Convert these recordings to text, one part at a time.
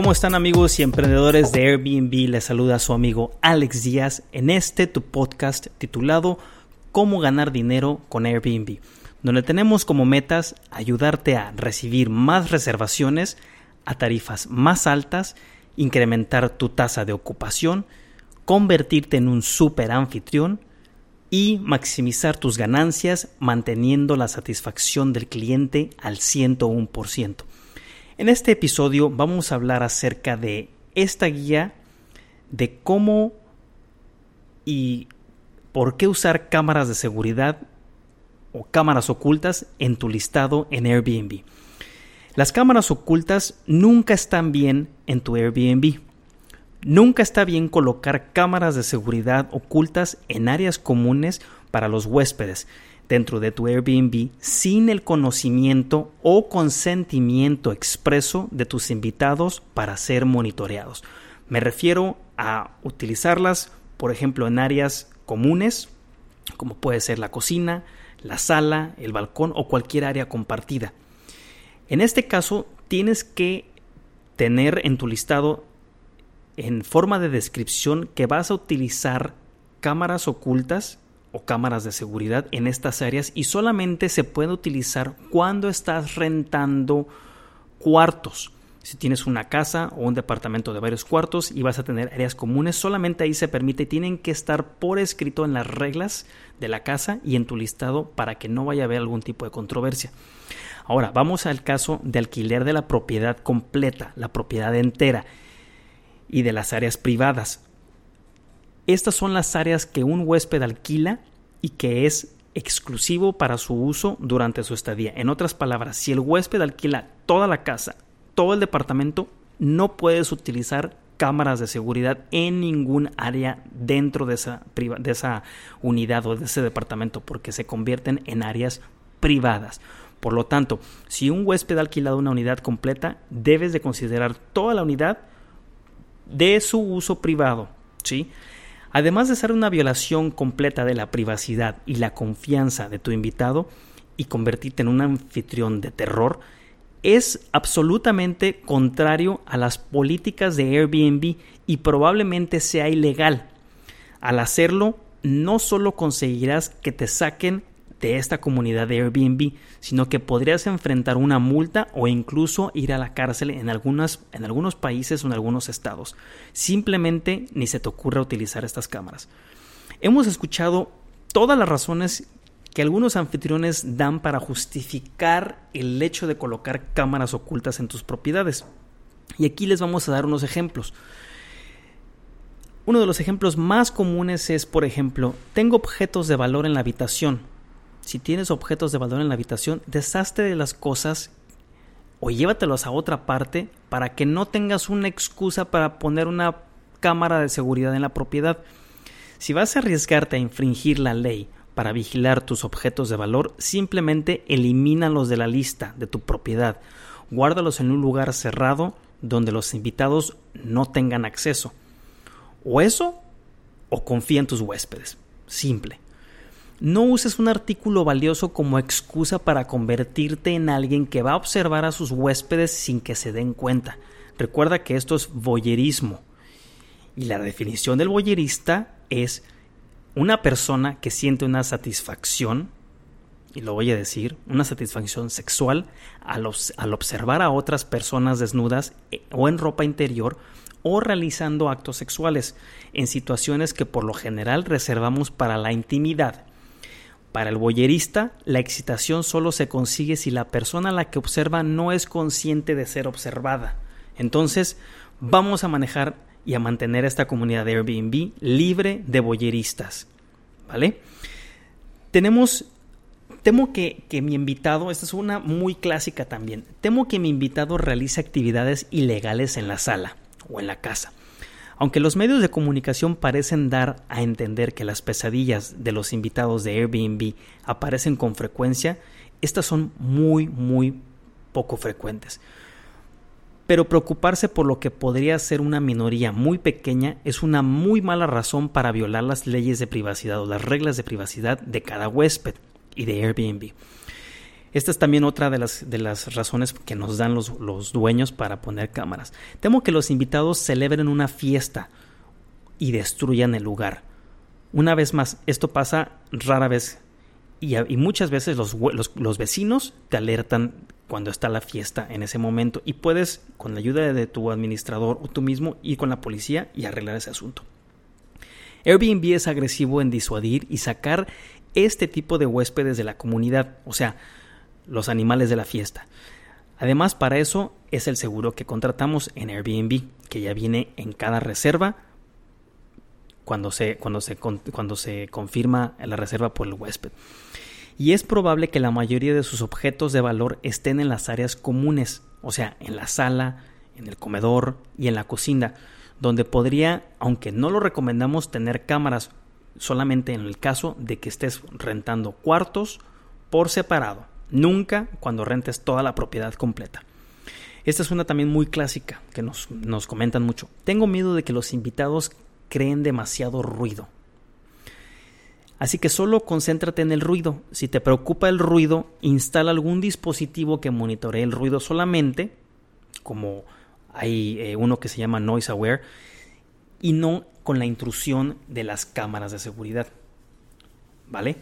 ¿cómo están amigos y emprendedores de Airbnb? Les saluda su amigo Alex Díaz en este tu podcast titulado Cómo ganar dinero con Airbnb, donde tenemos como metas ayudarte a recibir más reservaciones a tarifas más altas, incrementar tu tasa de ocupación, convertirte en un super anfitrión y maximizar tus ganancias manteniendo la satisfacción del cliente al 101%. En este episodio vamos a hablar acerca de esta guía de cómo y por qué usar cámaras de seguridad o cámaras ocultas en tu listado en Airbnb. Las cámaras ocultas nunca están bien en tu Airbnb. Nunca está bien colocar cámaras de seguridad ocultas en áreas comunes para los huéspedes, dentro de tu Airbnb sin el conocimiento o consentimiento expreso de tus invitados para ser monitoreados. Me refiero a utilizarlas, por ejemplo, en áreas comunes, como puede ser la cocina, la sala, el balcón o cualquier área compartida. En este caso, tienes que tener en tu listado en forma de descripción que vas a utilizar cámaras ocultas o cámaras de seguridad en estas áreas y solamente se puede utilizar cuando estás rentando cuartos. Si tienes una casa o un departamento de varios cuartos y vas a tener áreas comunes, solamente ahí se permite, tienen que estar por escrito en las reglas de la casa y en tu listado para que no vaya a haber algún tipo de controversia. Ahora, vamos al caso de alquiler de la propiedad completa, la propiedad entera y de las áreas privadas. Estas son las áreas que un huésped alquila y que es exclusivo para su uso durante su estadía. En otras palabras, si el huésped alquila toda la casa, todo el departamento, no puedes utilizar cámaras de seguridad en ningún área dentro de esa, de esa unidad o de ese departamento porque se convierten en áreas privadas. Por lo tanto, si un huésped ha alquilado una unidad completa, debes de considerar toda la unidad de su uso privado, ¿sí? Además de ser una violación completa de la privacidad y la confianza de tu invitado y convertirte en un anfitrión de terror, es absolutamente contrario a las políticas de Airbnb y probablemente sea ilegal. Al hacerlo, no solo conseguirás que te saquen de esta comunidad de Airbnb, sino que podrías enfrentar una multa o incluso ir a la cárcel en, algunas, en algunos países o en algunos estados. Simplemente ni se te ocurra utilizar estas cámaras. Hemos escuchado todas las razones que algunos anfitriones dan para justificar el hecho de colocar cámaras ocultas en tus propiedades. Y aquí les vamos a dar unos ejemplos. Uno de los ejemplos más comunes es, por ejemplo, tengo objetos de valor en la habitación, si tienes objetos de valor en la habitación, deshazte de las cosas o llévatelos a otra parte para que no tengas una excusa para poner una cámara de seguridad en la propiedad. Si vas a arriesgarte a infringir la ley para vigilar tus objetos de valor, simplemente elimínalos de la lista de tu propiedad. Guárdalos en un lugar cerrado donde los invitados no tengan acceso. O eso, o confía en tus huéspedes. Simple. No uses un artículo valioso como excusa para convertirte en alguien que va a observar a sus huéspedes sin que se den cuenta. Recuerda que esto es voyerismo. Y la definición del voyerista es una persona que siente una satisfacción, y lo voy a decir, una satisfacción sexual al, al observar a otras personas desnudas eh, o en ropa interior o realizando actos sexuales en situaciones que por lo general reservamos para la intimidad para el boyerista, la excitación solo se consigue si la persona a la que observa no es consciente de ser observada. Entonces, vamos a manejar y a mantener esta comunidad de Airbnb libre de boyeristas. ¿Vale? Tenemos, temo que, que mi invitado, esta es una muy clásica también, temo que mi invitado realice actividades ilegales en la sala o en la casa. Aunque los medios de comunicación parecen dar a entender que las pesadillas de los invitados de Airbnb aparecen con frecuencia, estas son muy, muy poco frecuentes. Pero preocuparse por lo que podría ser una minoría muy pequeña es una muy mala razón para violar las leyes de privacidad o las reglas de privacidad de cada huésped y de Airbnb. Esta es también otra de las, de las razones que nos dan los, los dueños para poner cámaras. Temo que los invitados celebren una fiesta y destruyan el lugar. Una vez más, esto pasa rara vez y, muchas veces los, los, vecinos te alertan cuando está la fiesta en ese momento y puedes, con la ayuda de tu administrador o tú mismo, ir con la policía y arreglar ese asunto. Airbnb es agresivo en disuadir y sacar este tipo de huéspedes de la comunidad, o sea, los animales de la fiesta. Además, para eso es el seguro que contratamos en Airbnb, que ya viene en cada reserva cuando se, cuando se, cuando se confirma la reserva por el huésped. Y es probable que la mayoría de sus objetos de valor estén en las áreas comunes, o sea, en la sala, en el comedor y en la cocina, donde podría, aunque no lo recomendamos, tener cámaras solamente en el caso de que estés rentando cuartos por separado, nunca cuando rentes toda la propiedad completa. Esta es una también muy clásica que nos, nos comentan mucho. Tengo miedo de que los invitados creen demasiado ruido. Así que solo concéntrate en el ruido. Si te preocupa el ruido, instala algún dispositivo que monitoree el ruido solamente, como hay eh, uno que se llama Noise Aware y no con la intrusión de las cámaras de seguridad. ¿Vale?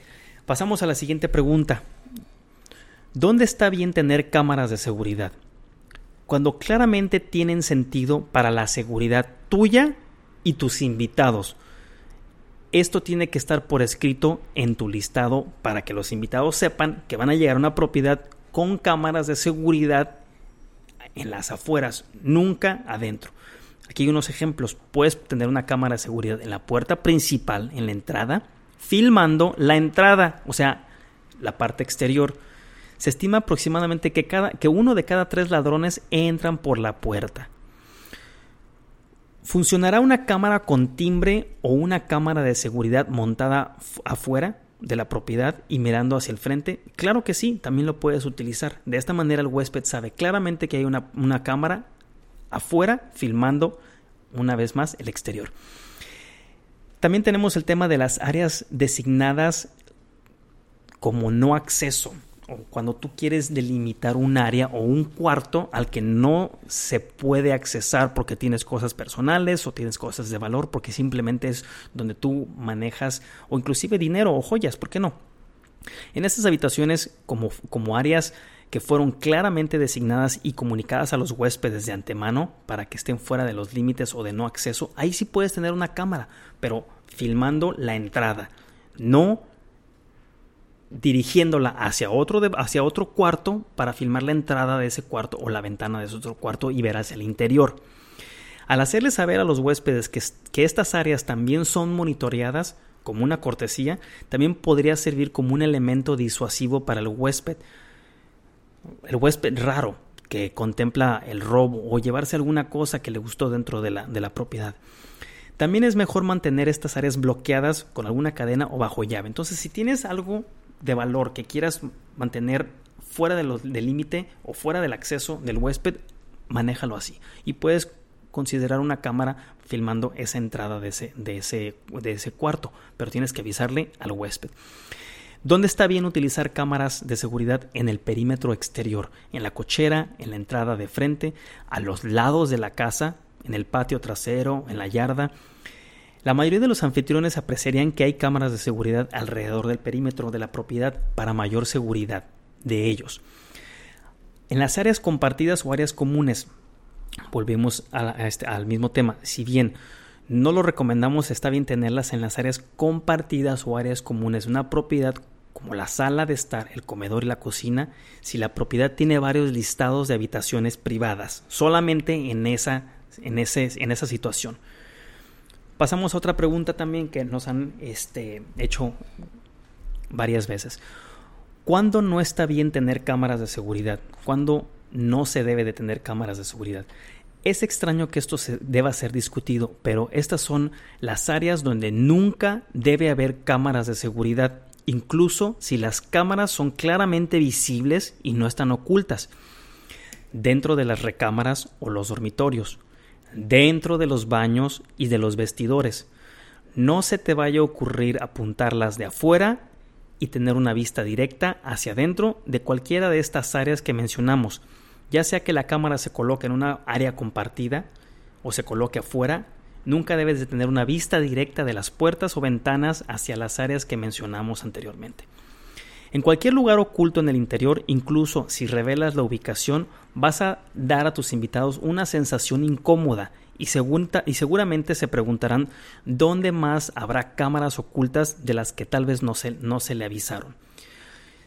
Pasamos a la siguiente pregunta. ¿Dónde está bien tener cámaras de seguridad? Cuando claramente tienen sentido para la seguridad tuya y tus invitados. Esto tiene que estar por escrito en tu listado para que los invitados sepan que van a llegar a una propiedad con cámaras de seguridad en las afueras, nunca adentro. Aquí hay unos ejemplos. Puedes tener una cámara de seguridad en la puerta principal, en la entrada, filmando la entrada, o sea, la parte exterior. Se estima aproximadamente que, cada, que uno de cada tres ladrones entran por la puerta. ¿Funcionará una cámara con timbre o una cámara de seguridad montada afuera? de la propiedad y mirando hacia el frente? Claro que sí, también lo puedes utilizar. De esta manera el huésped sabe claramente que hay una, una cámara afuera filmando una vez más el exterior. También tenemos el tema de las áreas designadas como no acceso o cuando tú quieres delimitar un área o un cuarto al que no se puede accesar porque tienes cosas personales o tienes cosas de valor porque simplemente es donde tú manejas o inclusive dinero o joyas, ¿por qué no? En estas habitaciones como, como áreas que fueron claramente designadas y comunicadas a los huéspedes de antemano para que estén fuera de los límites o de no acceso, ahí sí puedes tener una cámara, pero filmando la entrada, no dirigiéndola hacia otro, hacia otro cuarto para filmar la entrada de ese cuarto o la ventana de ese otro cuarto y ver hacia el interior. Al hacerles saber a los huéspedes que, que estas áreas también son monitoreadas como una cortesía, también podría servir como un elemento disuasivo para el huésped. El huésped raro que contempla el robo o llevarse alguna cosa que le gustó dentro de la, de la propiedad. También es mejor mantener estas áreas bloqueadas con alguna cadena o bajo llave. Entonces, si tienes algo de valor que quieras mantener fuera del límite o fuera del acceso del huésped, manéjalo así. Y puedes considerar una cámara filmando esa entrada de ese, de ese, de ese cuarto, pero tienes que avisarle al huésped. ¿Dónde está bien utilizar cámaras de seguridad? En el perímetro exterior, en la cochera, en la entrada de frente, a los lados de la casa, en el patio trasero, en la yarda, la mayoría de los anfitriones apreciarían que hay cámaras de seguridad alrededor del perímetro de la propiedad para mayor seguridad de ellos. En las áreas compartidas o áreas comunes, volvemos este, al mismo tema, si bien no lo recomendamos, está bien tenerlas en las áreas compartidas o áreas comunes. Una propiedad como la sala de estar, el comedor y la cocina, si la propiedad tiene varios listados de habitaciones privadas, solamente en esa, en ese, en esa situación. Pasamos a otra pregunta también que nos han este, hecho varias veces. ¿Cuándo no está bien tener cámaras de seguridad? ¿Cuándo no se debe de tener cámaras de seguridad? Es extraño que esto se deba ser discutido, pero estas son las áreas donde nunca debe haber cámaras de seguridad, incluso si las cámaras son claramente visibles y no están ocultas, dentro de las recámaras o los dormitorios dentro de los baños y de los vestidores. No se te vaya a ocurrir apuntarlas de afuera y tener una vista directa hacia adentro de cualquiera de estas áreas que mencionamos, ya sea que la cámara se coloque en una área compartida o se coloque afuera, nunca debes de tener una vista directa de las puertas o ventanas hacia las áreas que mencionamos anteriormente. En cualquier lugar oculto en el interior, incluso si revelas la ubicación, vas a dar a tus invitados una sensación incómoda y, y, seguramente se preguntarán dónde más habrá cámaras ocultas de las que tal vez no se, no se le avisaron.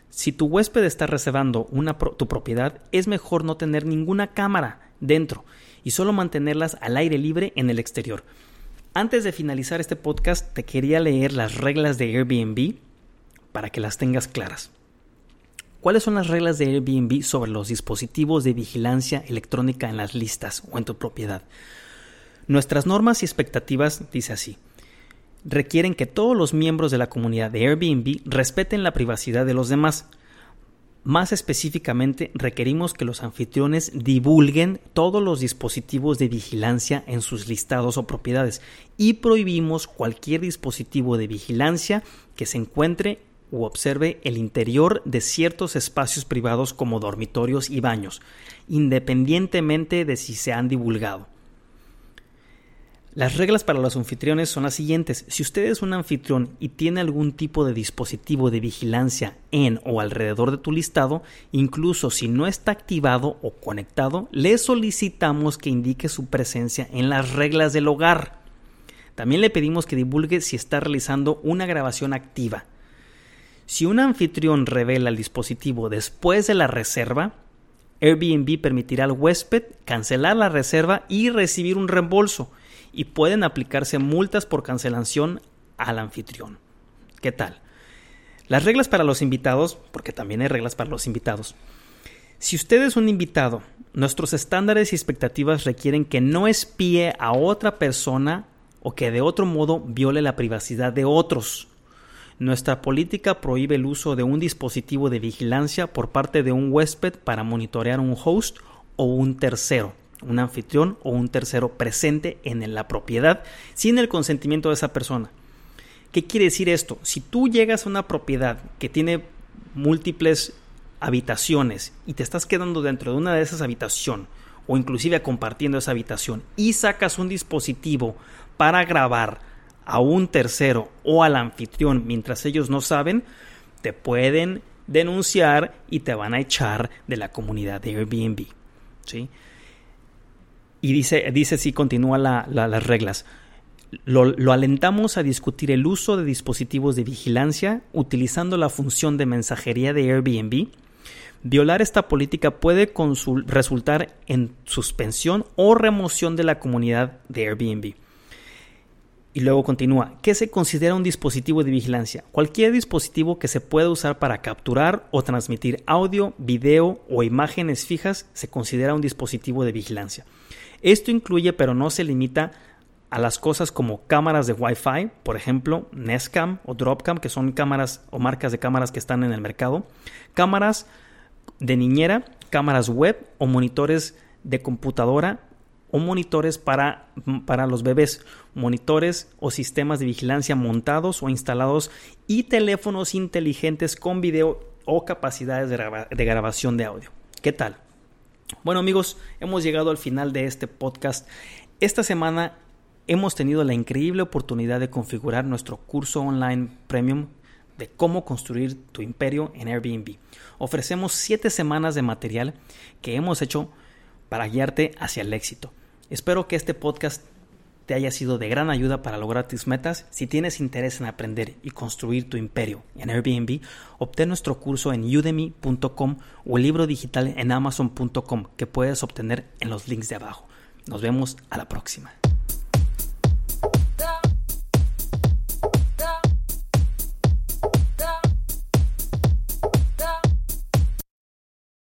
Si tu huésped está reservando una tu propiedad, es mejor no tener ninguna cámara dentro y solo mantenerlas al aire libre en el exterior. Antes de finalizar este podcast, te quería leer las reglas de Airbnb para que las tengas claras. ¿Cuáles son las reglas de Airbnb sobre los dispositivos de vigilancia electrónica en las listas o en tu propiedad? Nuestras normas y expectativas dice así. Requieren que todos los miembros de la comunidad de Airbnb respeten la privacidad de los demás. Más específicamente, requerimos que los anfitriones divulguen todos los dispositivos de vigilancia en sus listados o propiedades y prohibimos cualquier dispositivo de vigilancia que se encuentre u observe el interior de ciertos espacios privados como dormitorios y baños, independientemente de si se han divulgado. Las reglas para los anfitriones son las siguientes. Si usted es un anfitrión y tiene algún tipo de dispositivo de vigilancia en o alrededor de tu listado, incluso si no está activado o conectado, le solicitamos que indique su presencia en las reglas del hogar. También le pedimos que divulgue si está realizando una grabación activa. Si un anfitrión revela el dispositivo después de la reserva, Airbnb permitirá al huésped cancelar la reserva y recibir un reembolso y pueden aplicarse multas por cancelación al anfitrión. ¿Qué tal? Las reglas para los invitados, porque también hay reglas para los invitados. Si usted es un invitado, nuestros estándares y expectativas requieren que no espíe a otra persona o que de otro modo viole la privacidad de otros. Nuestra política prohíbe el uso de un dispositivo de vigilancia por parte de un huésped para monitorear un host o un tercero, un anfitrión o un tercero presente en la propiedad sin el consentimiento de esa persona. ¿Qué quiere decir esto? Si tú llegas a una propiedad que tiene múltiples habitaciones y te estás quedando dentro de una de esas habitaciones o inclusive compartiendo esa habitación y sacas un dispositivo para grabar a un tercero o al anfitrión mientras ellos no saben, te pueden denunciar y te van a echar de la comunidad de Airbnb. ¿sí? Y dice, dice si continúa las reglas. Lo, lo, alentamos a discutir el uso de dispositivos de vigilancia utilizando la función de mensajería de Airbnb. Violar esta política puede resultar en suspensión o remoción de la comunidad de Airbnb. Y luego continúa, ¿qué se considera un dispositivo de vigilancia? Cualquier dispositivo que se pueda usar para capturar o transmitir audio, video o imágenes fijas se considera un dispositivo de vigilancia. Esto incluye pero no se limita a las cosas como cámaras de Wi-Fi, por ejemplo, Nestcam o Dropcam, que son cámaras o marcas de cámaras que están en el mercado, cámaras de niñera, cámaras web o monitores de computadora o monitores para, para los bebés, monitores o sistemas de vigilancia montados o instalados y teléfonos inteligentes con video o capacidades de, de grabación de audio. ¿Qué tal? Bueno amigos, hemos llegado al final de este podcast. Esta semana hemos tenido la increíble oportunidad de configurar nuestro curso online premium de cómo construir tu imperio en Airbnb. Ofrecemos 7 semanas de material que hemos hecho para guiarte hacia el éxito. Espero que este podcast te haya sido de gran ayuda para lograr tus metas. Si tienes interés en aprender y construir tu imperio en Airbnb, obtén nuestro curso en udemy.com o el libro digital en amazon.com que puedes obtener en los links de abajo. Nos vemos a la próxima.